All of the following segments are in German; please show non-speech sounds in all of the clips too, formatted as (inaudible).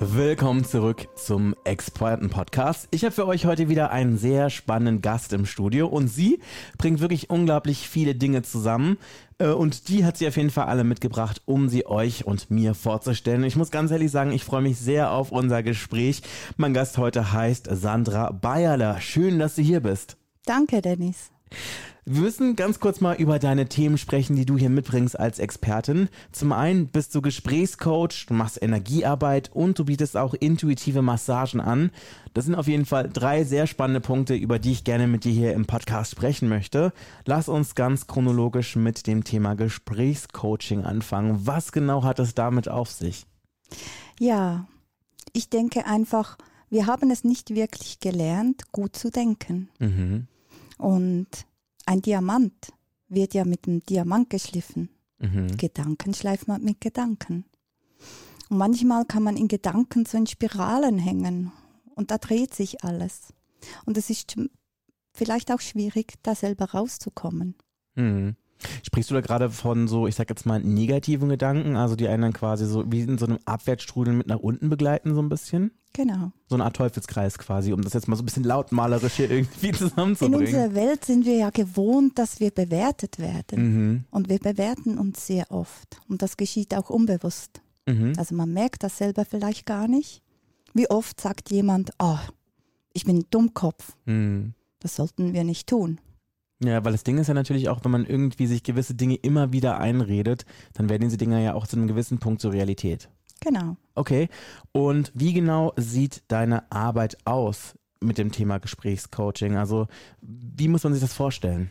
Willkommen zurück zum Experten-Podcast. Ich habe für euch heute wieder einen sehr spannenden Gast im Studio und sie bringt wirklich unglaublich viele Dinge zusammen. Äh, und die hat sie auf jeden Fall alle mitgebracht, um sie euch und mir vorzustellen. Ich muss ganz ehrlich sagen, ich freue mich sehr auf unser Gespräch. Mein Gast heute heißt Sandra Bayerler. Schön, dass du hier bist. Danke, Dennis. Wir müssen ganz kurz mal über deine Themen sprechen, die du hier mitbringst als Expertin. Zum einen bist du Gesprächscoach, du machst Energiearbeit und du bietest auch intuitive Massagen an. Das sind auf jeden Fall drei sehr spannende Punkte, über die ich gerne mit dir hier im Podcast sprechen möchte. Lass uns ganz chronologisch mit dem Thema Gesprächscoaching anfangen. Was genau hat es damit auf sich? Ja, ich denke einfach, wir haben es nicht wirklich gelernt, gut zu denken. Mhm. Und ein Diamant wird ja mit einem Diamant geschliffen. Mhm. Gedanken schleift man mit Gedanken. Und manchmal kann man in Gedanken so in Spiralen hängen und da dreht sich alles. Und es ist vielleicht auch schwierig, da selber rauszukommen. Mhm. Sprichst du da gerade von so, ich sag jetzt mal, negativen Gedanken, also die einen dann quasi so wie in so einem Abwärtsstrudel mit nach unten begleiten, so ein bisschen? Genau. So eine Art Teufelskreis quasi, um das jetzt mal so ein bisschen lautmalerisch hier irgendwie (laughs) zusammenzubringen. In unserer Welt sind wir ja gewohnt, dass wir bewertet werden. Mhm. Und wir bewerten uns sehr oft. Und das geschieht auch unbewusst. Mhm. Also man merkt das selber vielleicht gar nicht. Wie oft sagt jemand, oh, ich bin ein Dummkopf. Mhm. Das sollten wir nicht tun. Ja, weil das Ding ist ja natürlich auch, wenn man irgendwie sich gewisse Dinge immer wieder einredet, dann werden diese Dinge ja auch zu einem gewissen Punkt zur Realität. Genau. Okay. Und wie genau sieht deine Arbeit aus mit dem Thema Gesprächscoaching? Also, wie muss man sich das vorstellen?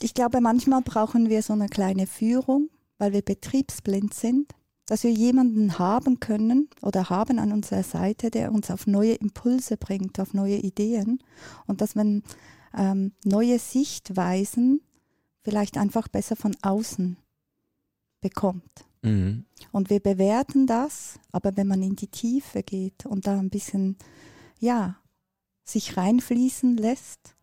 Ich glaube, manchmal brauchen wir so eine kleine Führung, weil wir betriebsblind sind, dass wir jemanden haben können oder haben an unserer Seite, der uns auf neue Impulse bringt, auf neue Ideen und dass man ähm, neue Sichtweisen vielleicht einfach besser von außen bekommt. Mhm. Und wir bewerten das, aber wenn man in die Tiefe geht und da ein bisschen, ja, sich reinfließen lässt,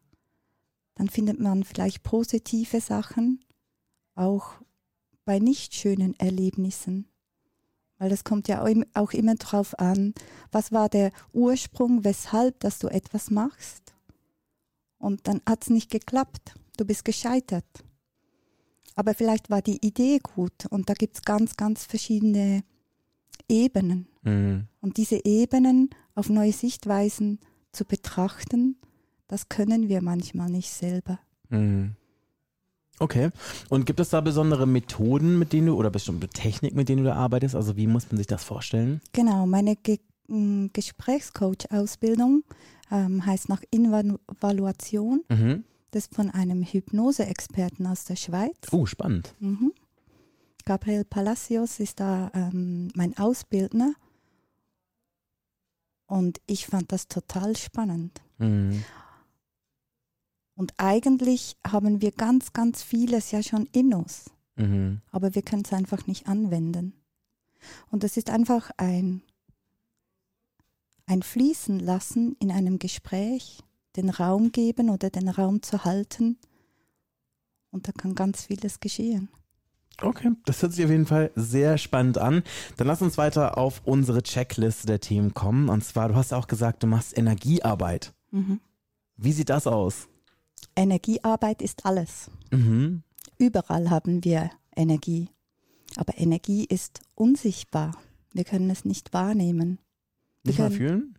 dann findet man vielleicht positive Sachen, auch bei nicht schönen Erlebnissen. Weil das kommt ja auch immer drauf an, was war der Ursprung, weshalb, dass du etwas machst. Und dann hat es nicht geklappt. Du bist gescheitert. Aber vielleicht war die Idee gut und da gibt es ganz, ganz verschiedene Ebenen. Mhm. Und diese Ebenen auf neue Sichtweisen zu betrachten, das können wir manchmal nicht selber. Mhm. Okay. Und gibt es da besondere Methoden, mit denen du oder bestimmte Technik, mit denen du da arbeitest? Also wie muss man sich das vorstellen? Genau, meine Ge Gesprächscoach-Ausbildung ähm, heißt nach Invaluation. Mhm. Das von einem Hypnose-Experten aus der Schweiz. Oh, spannend. Mhm. Gabriel Palacios ist da ähm, mein Ausbildner. Und ich fand das total spannend. Mhm. Und eigentlich haben wir ganz, ganz vieles ja schon in uns. Mhm. Aber wir können es einfach nicht anwenden. Und das ist einfach ein ein Fließen lassen in einem Gespräch, den Raum geben oder den Raum zu halten. Und da kann ganz vieles geschehen. Okay, das hört sich auf jeden Fall sehr spannend an. Dann lass uns weiter auf unsere Checkliste der Themen kommen. Und zwar, du hast auch gesagt, du machst Energiearbeit. Mhm. Wie sieht das aus? Energiearbeit ist alles. Mhm. Überall haben wir Energie. Aber Energie ist unsichtbar. Wir können es nicht wahrnehmen. Nicht mal fühlen?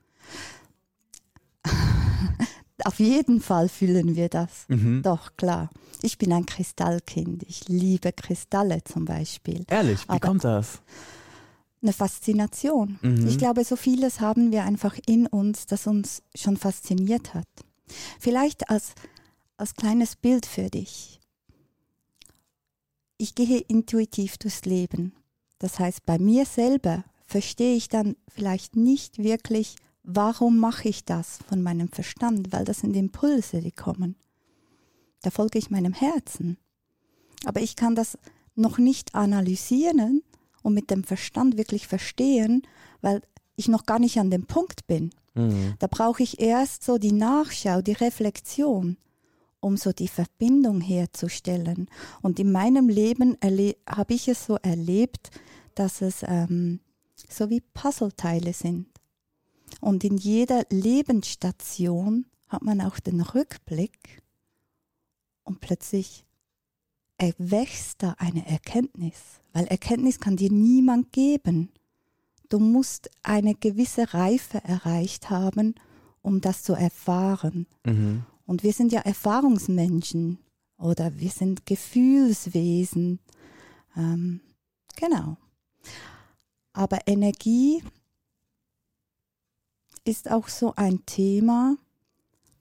Auf jeden Fall fühlen wir das. Mhm. Doch, klar. Ich bin ein Kristallkind. Ich liebe Kristalle zum Beispiel. Ehrlich, wie Aber kommt das? Eine Faszination. Mhm. Ich glaube, so vieles haben wir einfach in uns, das uns schon fasziniert hat. Vielleicht als, als kleines Bild für dich. Ich gehe intuitiv durchs Leben. Das heißt, bei mir selber verstehe ich dann vielleicht nicht wirklich, warum mache ich das von meinem Verstand, weil das sind Impulse, die kommen. Da folge ich meinem Herzen. Aber ich kann das noch nicht analysieren und mit dem Verstand wirklich verstehen, weil ich noch gar nicht an dem Punkt bin. Mhm. Da brauche ich erst so die Nachschau, die Reflexion, um so die Verbindung herzustellen. Und in meinem Leben habe ich es so erlebt, dass es ähm, so wie Puzzleteile sind. Und in jeder Lebensstation hat man auch den Rückblick und plötzlich erwächst da eine Erkenntnis, weil Erkenntnis kann dir niemand geben. Du musst eine gewisse Reife erreicht haben, um das zu erfahren. Mhm. Und wir sind ja Erfahrungsmenschen oder wir sind Gefühlswesen. Ähm, genau. Aber Energie ist auch so ein Thema,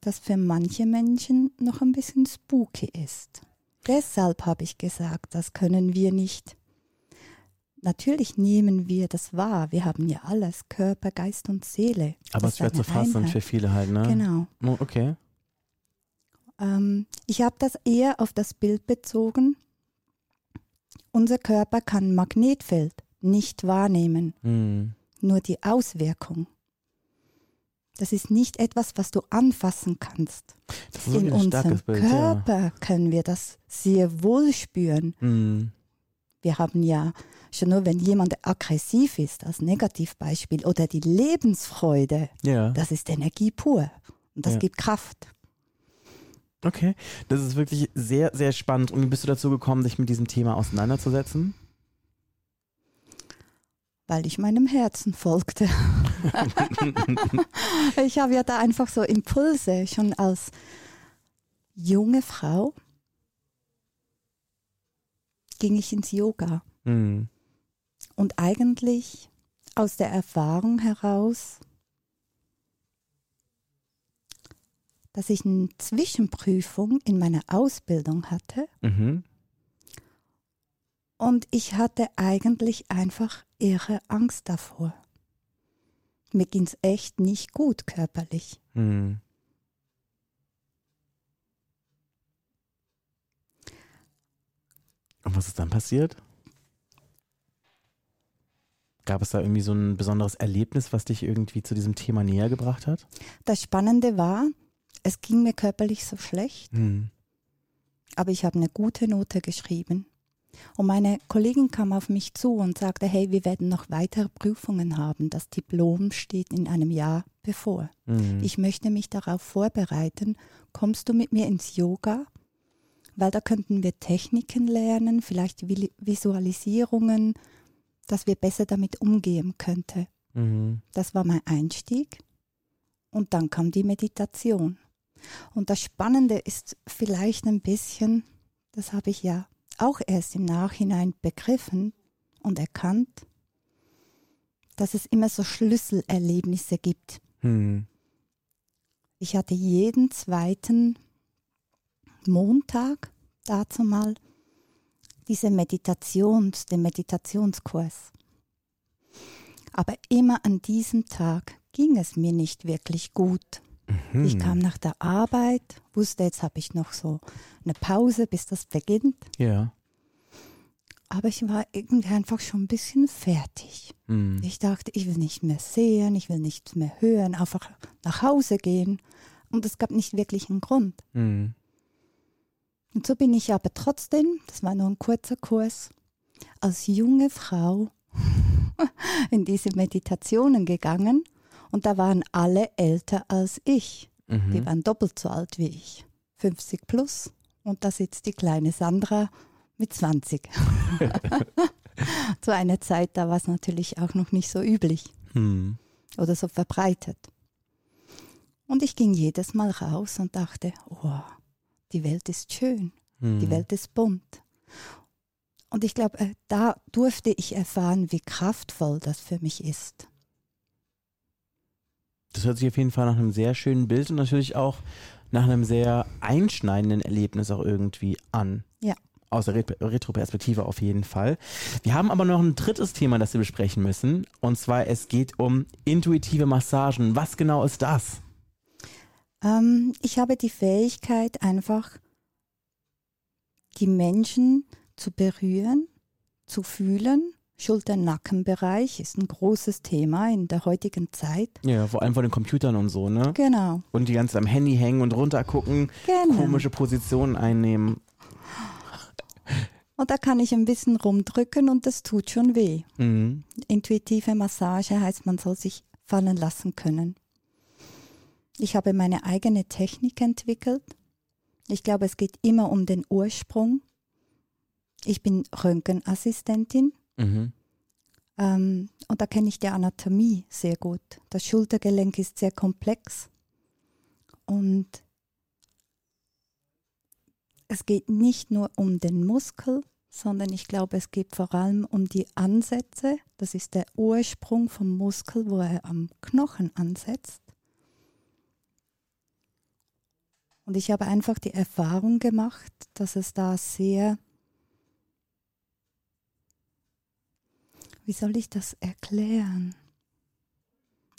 das für manche Menschen noch ein bisschen spooky ist. Deshalb habe ich gesagt, das können wir nicht. Natürlich nehmen wir das wahr. Wir haben ja alles, Körper, Geist und Seele. Aber es schwer zu fassen für viele halt, ne? Genau. Oh, okay. Ähm, ich habe das eher auf das Bild bezogen. Unser Körper kann Magnetfeld nicht wahrnehmen, Mhm. nur die Auswirkung. Das ist nicht etwas, was du anfassen kannst. Das ist In unserem Bild, ja. Körper können wir das sehr wohl spüren. Mhm. Wir haben ja schon nur, wenn jemand aggressiv ist, als Negativbeispiel, oder die Lebensfreude, Ja. das ist Energie pur. Und das Ja. gibt Kraft. Okay. Das ist wirklich sehr, sehr spannend. Und wie bist du dazu gekommen, dich mit diesem Thema auseinanderzusetzen? weil ich meinem Herzen folgte. (laughs) (laughs) ich habe ja da einfach so Impulse schon als junge Frau ging ich ins Yoga Mhm. und eigentlich aus der Erfahrung heraus, dass ich eine Zwischenprüfung in meiner Ausbildung hatte Mhm. Und ich hatte eigentlich einfach irre Angst davor. Mir ging es echt nicht gut körperlich. Mhm. Und was ist dann passiert? Gab es da irgendwie so ein besonderes Erlebnis, was dich irgendwie zu diesem Thema näher gebracht hat? Das Spannende war, es ging mir körperlich so schlecht, Mhm. aber ich habe eine gute Note geschrieben. Und meine Kollegin kam auf mich zu und sagte, hey, wir werden noch weitere Prüfungen haben. Das Diplom steht in einem Jahr bevor. Mhm. Ich möchte mich darauf vorbereiten. Kommst du mit mir ins Yoga? Weil da könnten wir Techniken lernen, vielleicht Vi- Visualisierungen, dass wir besser damit umgehen könnten. Mhm. Das war mein Einstieg. Und dann kam die Meditation. Und das Spannende ist vielleicht ein bisschen, das habe ich ja auch erst im Nachhinein begriffen und erkannt, dass es immer so Schlüsselerlebnisse gibt. Mhm. Ich hatte jeden zweiten Montag dazu mal diese Meditations, den Meditationskurs. Aber immer an diesem Tag ging es mir nicht wirklich gut. Mhm. Ich kam nach der Arbeit, wusste, jetzt habe ich noch so eine Pause, bis das beginnt. Ja. Aber ich war irgendwie einfach schon ein bisschen fertig. Mhm. Ich dachte, ich will nicht mehr sehen, ich will nichts mehr hören, einfach nach Hause gehen. Und es gab nicht wirklich einen Grund. Mhm. Und so bin ich aber trotzdem, das war nur ein kurzer Kurs, als junge Frau (laughs) in diese Meditationen gegangen. Und da waren alle älter als ich. Die Mhm. waren doppelt so alt wie ich. 50 plus. Und da sitzt die kleine Sandra mit 20. (laughs) (laughs) Zu einer Zeit, da war es natürlich auch noch nicht so üblich Mhm. oder so verbreitet. Und ich ging jedes Mal raus und dachte, oh, die Welt ist schön, die Mhm. Welt ist bunt. Und ich glaube, äh, da durfte ich erfahren, wie kraftvoll das für mich ist. Das hört sich auf jeden Fall nach einem sehr schönen Bild und natürlich auch nach einem sehr einschneidenden Erlebnis auch irgendwie an. Ja. Aus der Ret- Retroperspektive auf jeden Fall. Wir haben aber noch ein drittes Thema, das wir besprechen müssen. Und zwar, es geht um intuitive Massagen. Was genau ist das? Ähm, ich habe die Fähigkeit, einfach die Menschen zu berühren, zu fühlen. Schulter-Nackenbereich ist ein großes Thema in der heutigen Zeit. Ja, vor allem von den Computern und so, ne? Genau. Und die ganze am Handy hängen und runtergucken, Genau. komische Positionen einnehmen. Und da kann ich ein bisschen rumdrücken und das tut schon weh. Mhm. Intuitive Massage heißt, man soll sich fallen lassen können. Ich habe meine eigene Technik entwickelt. Ich glaube, es geht immer um den Ursprung. Ich bin Röntgenassistentin Mhm. ähm, und da kenne ich die Anatomie sehr gut. Das Schultergelenk ist sehr komplex und es geht nicht nur um den Muskel, sondern ich glaube, es geht vor allem um die Ansätze. Das ist der Ursprung vom Muskel, wo er am Knochen ansetzt. Und ich habe einfach die Erfahrung gemacht, dass es da sehr, wie soll ich das erklären?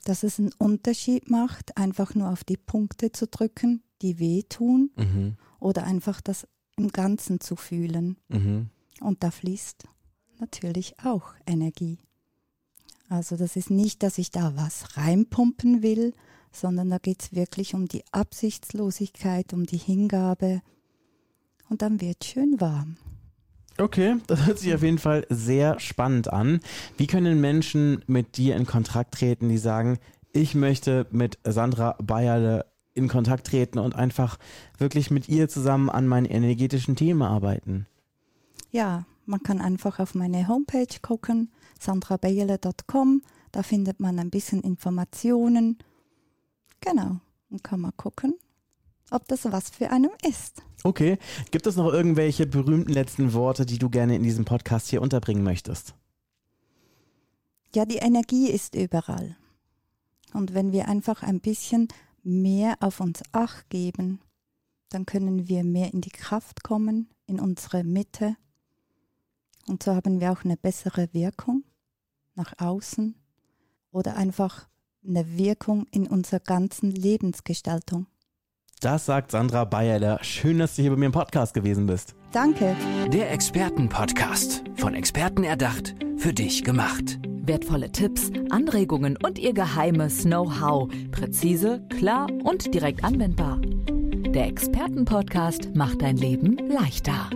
Dass es einen Unterschied macht, einfach nur auf die Punkte zu drücken, die wehtun, Mhm. oder einfach das im Ganzen zu fühlen. Mhm. Und da fließt natürlich auch Energie. Also das ist nicht, dass ich da was reinpumpen will, sondern da geht es wirklich um die Absichtslosigkeit, um die Hingabe. Und dann wird schön warm. Okay, das hört sich auf jeden Fall sehr spannend an. Wie können Menschen mit dir in Kontakt treten, die sagen, ich möchte mit Sandra Bayerle in Kontakt treten und einfach wirklich mit ihr zusammen an meinen energetischen Themen arbeiten? Ja, man kann einfach auf meine Homepage gucken, sandrabeyele.com. Da findet man ein bisschen Informationen. Genau. Und kann man gucken, ob das was für einen ist. Okay, gibt es noch irgendwelche berühmten letzten Worte, die du gerne in diesem Podcast hier unterbringen möchtest? Ja, die Energie ist überall. Und wenn wir einfach ein bisschen mehr auf uns acht geben, dann können wir mehr in die Kraft kommen, in unsere Mitte. Und so haben wir auch eine bessere Wirkung nach außen oder einfach eine Wirkung in unserer ganzen Lebensgestaltung. Das sagt Sandra Bayerle. Schön, dass du hier bei mir im Podcast gewesen bist. Danke. Der Expertenpodcast. Von Experten erdacht, für dich gemacht. Wertvolle Tipps, Anregungen und ihr geheimes Know-how. Präzise, klar und direkt anwendbar. Der Expertenpodcast macht dein Leben leichter.